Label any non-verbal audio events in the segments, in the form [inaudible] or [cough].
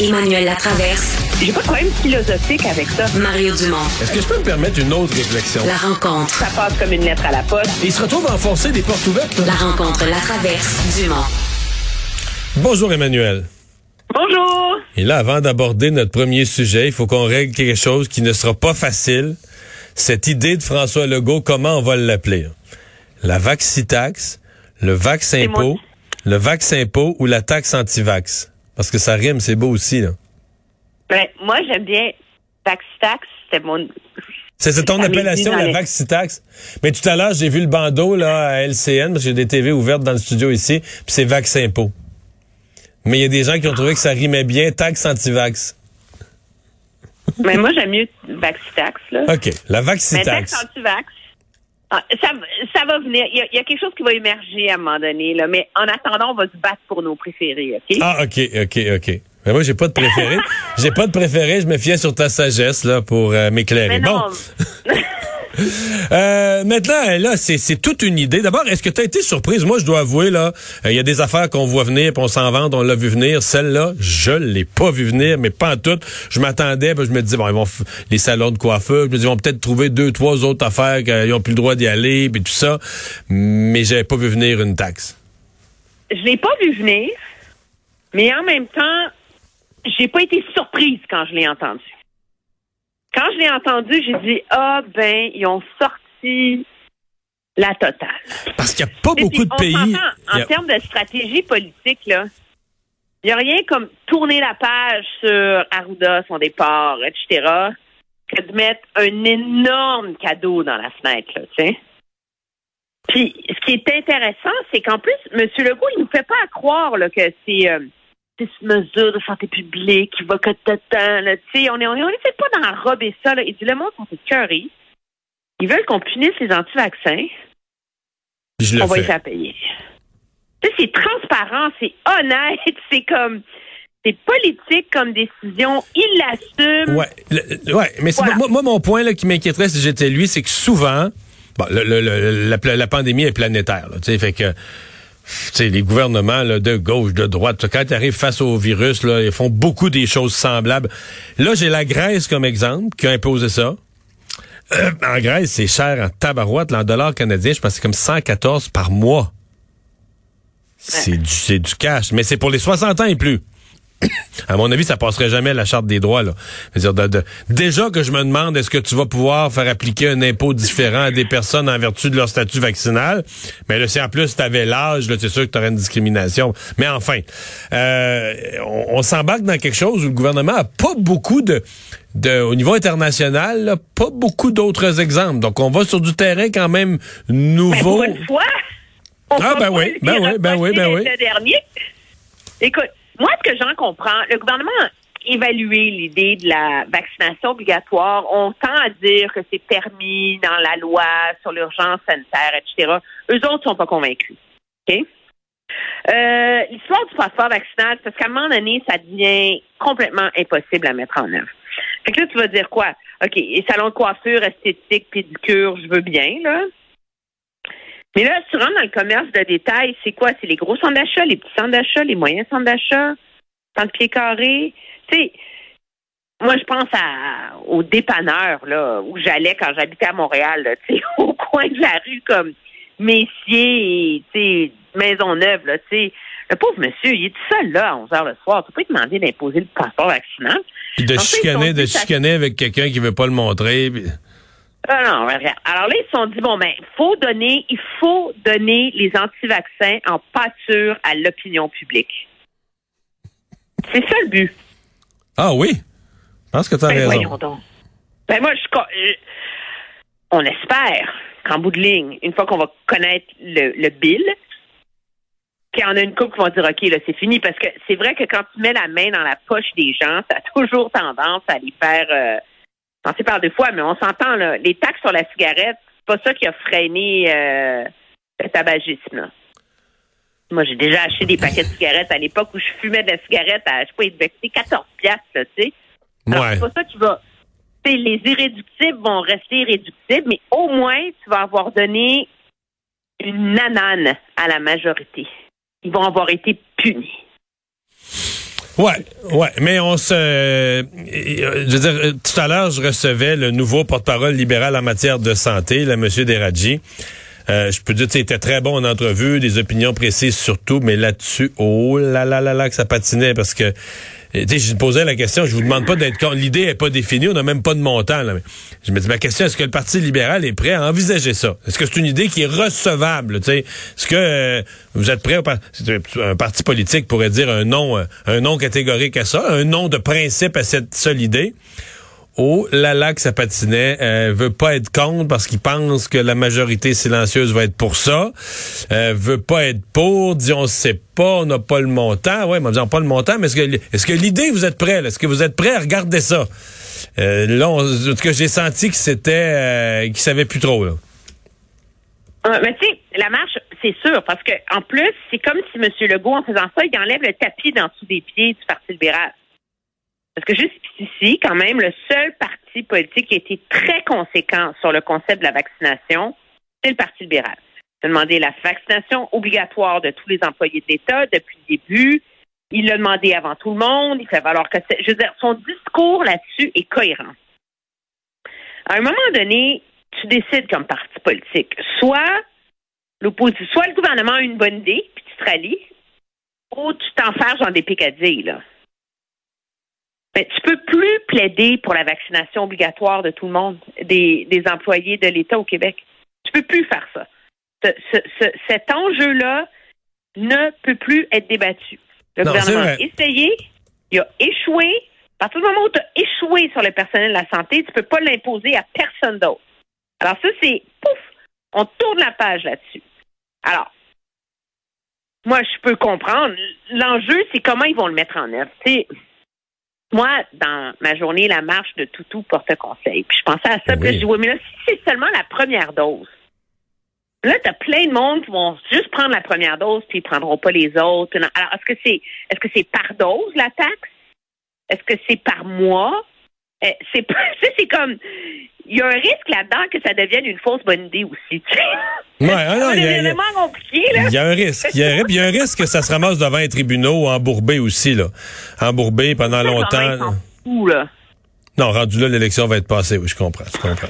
Emmanuel Latraverse. J'ai pas de problème philosophique avec ça. Mario Dumont. Est-ce que je peux me permettre une autre réflexion? La rencontre. Ça passe comme une lettre à la poste. Il se retrouve à enfoncer des portes ouvertes. La rencontre Latraverse. Dumont. Bonjour Emmanuel. Bonjour. Et là, avant d'aborder notre premier sujet, il faut qu'on règle quelque chose qui ne sera pas facile. Cette idée de François Legault, comment on va l'appeler? La vaccitax, le vax-impôt, mon- le vax-impôt ou la taxe anti-vax? Parce que ça rime, c'est beau aussi. là. Ben, moi, j'aime bien Tax-Tax. C'était mon. C'est ton appellation, la vaccitax. Mais tout à l'heure, j'ai vu le bandeau là, à LCN, parce que j'ai des TV ouvertes dans le studio ici, puis c'est vax-impôt. Mais il y a des gens qui ont trouvé que ça rimait bien, taxe anti-vax. Mais moi, j'aime mieux Vax-Tax, là. OK, la Mais vaccitax. tax anti-vax. Ah, Ça, ça va venir. Il y, a, il y a quelque chose qui va émerger à un moment donné, là. Mais en attendant, on va se battre pour nos préférés, OK? Ah, OK, OK, OK. Mais moi, j'ai pas de préféré. [laughs] j'ai pas de préféré. Je me fiais sur ta sagesse là pour euh, m'éclairer. Bon. [laughs] euh, maintenant, là, c'est toute une idée. D'abord, est-ce que tu as été surprise? Moi, je dois avouer, là, euh, il y a des affaires qu'on voit venir, puis on s'en vante, on l'a vu venir. Celle-là, je l'ai pas vu venir, mais pas en tout. Je m'attendais, je me disais, bon, ils vont les salons de coiffeur, je me dis, ils vont peut-être trouver deux, trois autres affaires qu'ils ont plus le droit d'y aller, puis tout ça. Mais j'avais pas vu venir une taxe. je l'ai pas vu venir, mais en même temps, j'ai pas été surprise quand je l'ai entendu. Quand je l'ai entendu, j'ai dit ah ben ils ont sorti la totale. Parce qu'il y a pas Et beaucoup puis, de pays. En a- termes de stratégie politique, là, il n'y a rien comme tourner la page sur Arruda, son départ, etc., que de mettre un énorme cadeau dans la fenêtre, là, tu sais. Puis, ce qui est intéressant, c'est qu'en plus, M. Legault, il ne nous fait pas à croire là, que c'est euh, c'est une mesure de santé publique qui va que là, tu sais. On est, on est, on essaie pas d'enrober ça, là. Il dit, le monde sont écœurés. Ils veulent qu'on punisse les anti-vaccins je le on va les faire payer. C'est transparent, c'est honnête, c'est comme c'est politique comme décision, il l'assume. Ouais, le- ouais, mais Voilà. moi, moi, mon point là, qui m'inquiéterait si j'étais lui, c'est que souvent, bon, le- la, la pandémie est planétaire, là, tu sais, fait que tu sais, les gouvernements là, de gauche, de droite, quand ils arrivent face au virus, là, ils font beaucoup des choses semblables. Là, j'ai la Grèce comme exemple, qui a imposé ça. Euh, en Grèce, c'est cher en tabarouette, là, en dollars canadiens, je pense que c'est comme 114 par mois. C'est du, c'est du cash, mais c'est pour les 60 ans et plus. [coughs] À mon avis, ça passerait jamais à la charte des droits. Là. Je veux dire, de- de- déjà que je me demande, est-ce que tu vas pouvoir faire appliquer un impôt différent à des personnes en vertu de leur statut vaccinal? Mais là, si en plus tu avais l'âge, là, c'est sûr que tu aurais une discrimination. Mais enfin, euh, on, on s'embarque dans quelque chose où le gouvernement a pas beaucoup de, de au niveau international, là, pas beaucoup d'autres exemples. Donc, on va sur du terrain quand même Ben, nouveau. pour une fois. on Ah, ben pas oui, ben oui, ben oui, ben oui. Le. Écoute, moi, ce que j'en comprends, le gouvernement a évalué l'idée de la vaccination obligatoire. On tend à dire que c'est permis dans la loi sur l'urgence sanitaire, etc. Eux autres sont pas convaincus. OK? Euh, L'histoire du passeport vaccinal, parce qu'à un moment donné, ça devient complètement impossible à mettre en œuvre. Fait que là, tu vas dire quoi? OK, les salons de coiffure, esthétique, pédicure, je veux bien, là. Mais là, tu rentres dans le commerce de détail, c'est quoi? C'est les gros centres d'achat, les petits centres d'achat, les moyens centres d'achat, centres pieds carrés. Tu sais, moi, je pense à, au dépanneur, là, où j'allais quand j'habitais à Montréal, là, tu sais, [laughs] au coin de la rue, comme Messier tu sais, Maisonneuve, là, tu sais. Le pauvre monsieur, il est tout seul, là, à 11 heures le soir. Tu peux pas lui demander d'imposer le passeport vaccinal. Puis de chicaner, de chicaner avec quelqu'un qui veut pas le montrer. puis- Ah non, regarde. Alors là, ils se sont dit, bon, ben, faut donner, il faut donner les anti-vaccins en pâture à l'opinion publique. C'est ça le but. Ah oui? Je pense que tu as Ben, raison. voyons donc. Ben, moi, je, on espère qu'en bout de ligne, une fois qu'on va connaître le, le bill, qu'il y en a une couple qui vont dire, OK, là, c'est fini. Parce que c'est vrai que quand tu mets la main dans la poche des gens, ça a toujours tendance à les faire, euh, penser par deux fois, mais on s'entend, là, les taxes sur la cigarette, c'est pas ça qui a freiné euh, le tabagisme, là. Moi, j'ai déjà acheté des paquets de cigarettes à l'époque où je fumais de la cigarette à, je sais pas, il devait coûter 14 piastres, tu sais. Ouais. c'est pas ça qui va. tu sais, les irréductibles vont rester irréductibles, mais au moins, tu vas avoir donné une nanane à la majorité. Ils vont avoir été punis. Ouais, ouais, mais on se, euh, je veux dire, tout à l'heure, je recevais le nouveau porte-parole libéral en matière de santé, le monsieur Deradji. Euh, je peux dire, tu était très bon en entrevue, des opinions précises surtout, mais là-dessus, oh là là là là que ça patinait parce que je posais la question, je vous demande pas d'être L'idée est pas définie, on n'a même pas de montant. Là, je me dis, ma question, est-ce que le Parti libéral est prêt à envisager ça? Est-ce que c'est une idée qui est recevable? Est-ce que euh, vous êtes prêt? Un parti politique pourrait dire un nom, euh, un nom catégorique à ça, un nom de principe à cette seule idée? Oh là là que ça patinait, euh, veut pas être contre parce qu'il pense que la majorité silencieuse va être pour ça. Euh, veut pas être pour, dit on sait pas, on n'a pas le montant. Ouais, mais on pas le montant, mais est-ce que l'idée vous êtes prêt Est-ce que vous êtes prêt à regarder ça? Euh, Là, en j'ai senti que c'était euh, qu'il savait plus trop. Ah, mais tu la marche, c'est sûr, parce que en plus, c'est comme si M. Legault, en faisant ça, il enlève le tapis d'en dessous des pieds du Parti libéral. Parce que juste ici, quand même, le seul parti politique qui a été très conséquent sur le concept de la vaccination, c'est le Parti libéral. Il a demandé la vaccination obligatoire de tous les employés de l'État depuis le début. Il l'a demandé avant tout le monde. Il fait valoir que je veux dire, son discours là-dessus est cohérent. À un moment donné, tu décides comme parti politique. Soit l'opposition, soit le gouvernement a une bonne idée, puis tu te rallies, ou tu t'enfermes dans des picadilles, là. Tu ben, tu peux plus plaider pour la vaccination obligatoire de tout le monde, des, employés de l'État au Québec. Tu peux plus faire ça. cet enjeu-là ne peut plus être débattu. Le gouvernement a essayé, il a échoué. À partir du moment où tu as échoué sur le personnel de la santé, tu ne peux pas l'imposer à personne d'autre. Alors ça, c'est pouf, on tourne la page là-dessus. Alors, moi, je peux comprendre. L'enjeu, c'est comment ils vont le mettre en œuvre. Moi, dans ma journée, la marche de Toutou porte conseil. Puis je pensais à ça, puis je dis, oui, mais là, si c'est seulement la première dose, là, tu as plein de monde qui vont juste prendre la première dose, puis ils prendront pas les autres. Alors, est-ce que c'est est-ce que c'est par dose la taxe? Est-ce que c'est par mois? Eh, c'est [laughs] c'est comme il y a un risque là-dedans que ça devienne une fausse bonne idée aussi. Ouais, ah non, [laughs] il y, a, il y a un risque. Il y, a, un risque que ça se ramasse devant les tribunaux embourbés aussi, là. Embourbés pendant longtemps. Non, rendu là, l'élection va être passée, oui, je comprends, je comprends.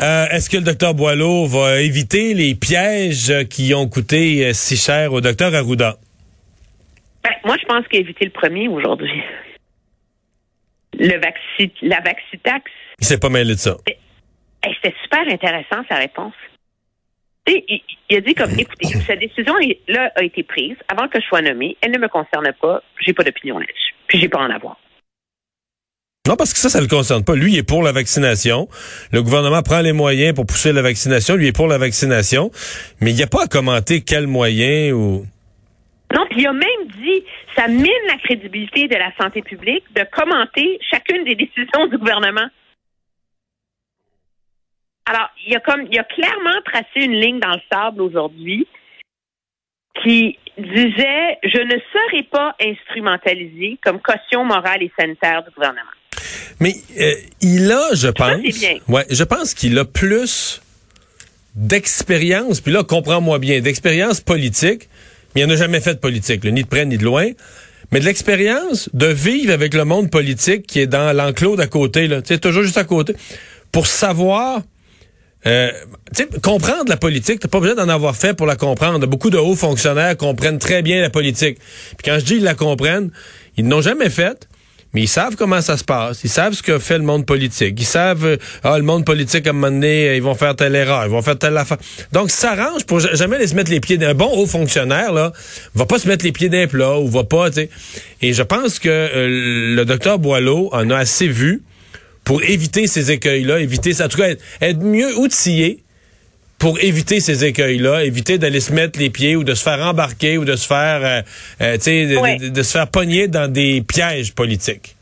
Euh, Est-ce que le docteur Boileau va éviter les pièges qui ont coûté euh, si cher au docteur Arruda? Ben, moi, je pense qu'il a évité le premier aujourd'hui. Le vaccin, la vaccitax. Il s'est pas mêlé de ça. C'était super intéressant, sa réponse. Il, il, a dit comme, [clears throat] écoutez, cette décision-là a été prise avant que je sois nommé. Elle ne me concerne pas. J'ai pas d'opinion là-dessus. Puis j'ai pas en avoir. Non, parce que ça, ça le concerne pas. Lui, il est pour la vaccination. Le gouvernement prend les moyens pour pousser la vaccination. Lui est pour la vaccination. Mais il n'y a pas à commenter quels moyens ou... Non, puis il a même dit, ça mine la crédibilité de la santé publique de commenter chacune des [laughs] décisions du gouvernement. Alors, il a comme, il a clairement tracé une ligne dans le sable aujourd'hui qui disait, je ne serai pas instrumentalisé comme caution morale et sanitaire du gouvernement. Mais euh, il a, je pense, ouais, je pense qu'il a plus d'expérience, puis là, comprends-moi bien, d'expérience politique, il n'a jamais fait de politique, ni de près ni de loin, mais de l'expérience de vivre avec le monde politique qui est dans l'enclos d'à côté, là, toujours juste à côté, pour savoir euh, comprendre la politique, t'as pas besoin d'en avoir fait pour la comprendre. Beaucoup de hauts fonctionnaires comprennent très bien la politique. Puis quand je dis ils la comprennent, ils n'ont jamais fait, mais ils savent comment ça se passe. Ils savent ce que fait le monde politique. Ils savent, euh, ah, le monde politique, à un moment donné, ils vont faire telle erreur, ils vont faire telle affaire. Donc, ça s'arrange pour jamais les se mettre les pieds d'un bon haut fonctionnaire, là, va pas se mettre les pieds d'un plat ou va pas, tu sais. Et je pense que euh, le docteur Boileau en a assez vu pour éviter ces écueils-là, éviter ça, en tout cas être, mieux outillé pour éviter ces écueils-là, éviter d'aller se mettre les pieds ou de se faire embarquer ou de se faire, euh, euh, tu sais, de, se faire pogner dans des pièges politiques.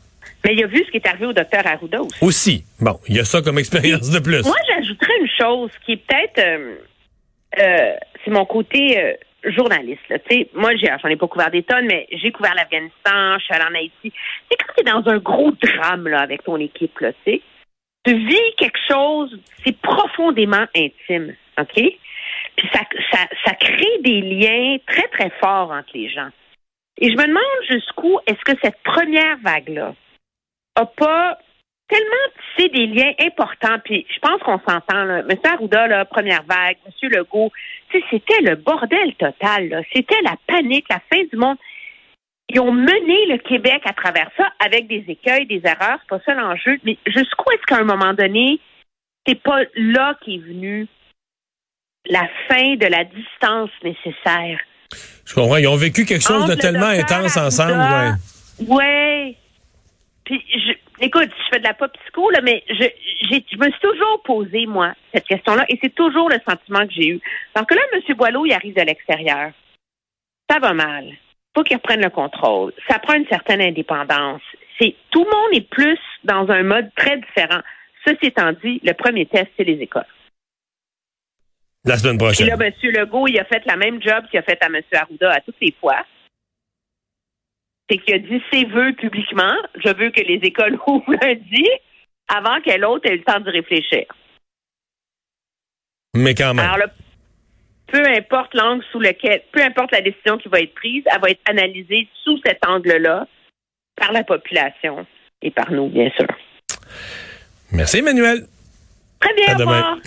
Mais il a vu ce qui est arrivé au docteur Arruda aussi. Aussi. Bon, il y a ça comme expérience de plus. Moi, j'ajouterais une chose qui est peut-être, euh, c'est mon côté journaliste. Là. Moi, j'en ai, pas couvert des tonnes, mais j'ai couvert l'Afghanistan, je suis allée en Haïti. C'est quand tu es dans un gros drame là, avec ton équipe, là, tu vis quelque chose, c'est profondément intime, OK? Puis ça, ça, ça crée des liens très, très forts entre les gens. Et je me demande jusqu'où est-ce que cette première vague-là a pas tellement tissé des liens importants. Puis je pense qu'on s'entend, là. M. Arruda, là, première vague, M. Legault, c'était le bordel total. Là. C'était la panique, la fin du monde. Ils ont mené le Québec à travers ça avec des écueils, des erreurs, c'est pas ça l'enjeu. Mais jusqu'où est-ce qu'à un moment donné, c'est pas là qu'est venue la fin de la distance nécessaire? Je comprends. Ils ont vécu quelque chose de tellement intense ensemble. Ouais. ouais. Puis, je, écoute, je fais de la pop psycho, là, mais je, je me suis toujours posé, moi, cette question-là, et c'est toujours le sentiment que j'ai eu. Parce que là, M. Boileau, il arrive de l'extérieur. Ça va mal. faut qu'il reprenne le contrôle. Ça prend une certaine indépendance. C'est Tout le monde est plus dans un mode très différent. Ceci étant dit, le premier test, c'est les écoles. La semaine prochaine. Et là, M. Legault, il a fait la même job qu'il a fait à M. Arruda à toutes les fois. C'est qu'il a dit ses vœux publiquement. Je veux que les écoles [laughs] ouvrent lundi avant que l'autre ait eu le temps de réfléchir. Mais quand même. Alors, peu importe l'angle sous lequel, peu importe la décision qui va être prise, elle va être analysée sous cet angle-là par la population et par nous, bien sûr. Merci, Emmanuel. Très bien, au revoir.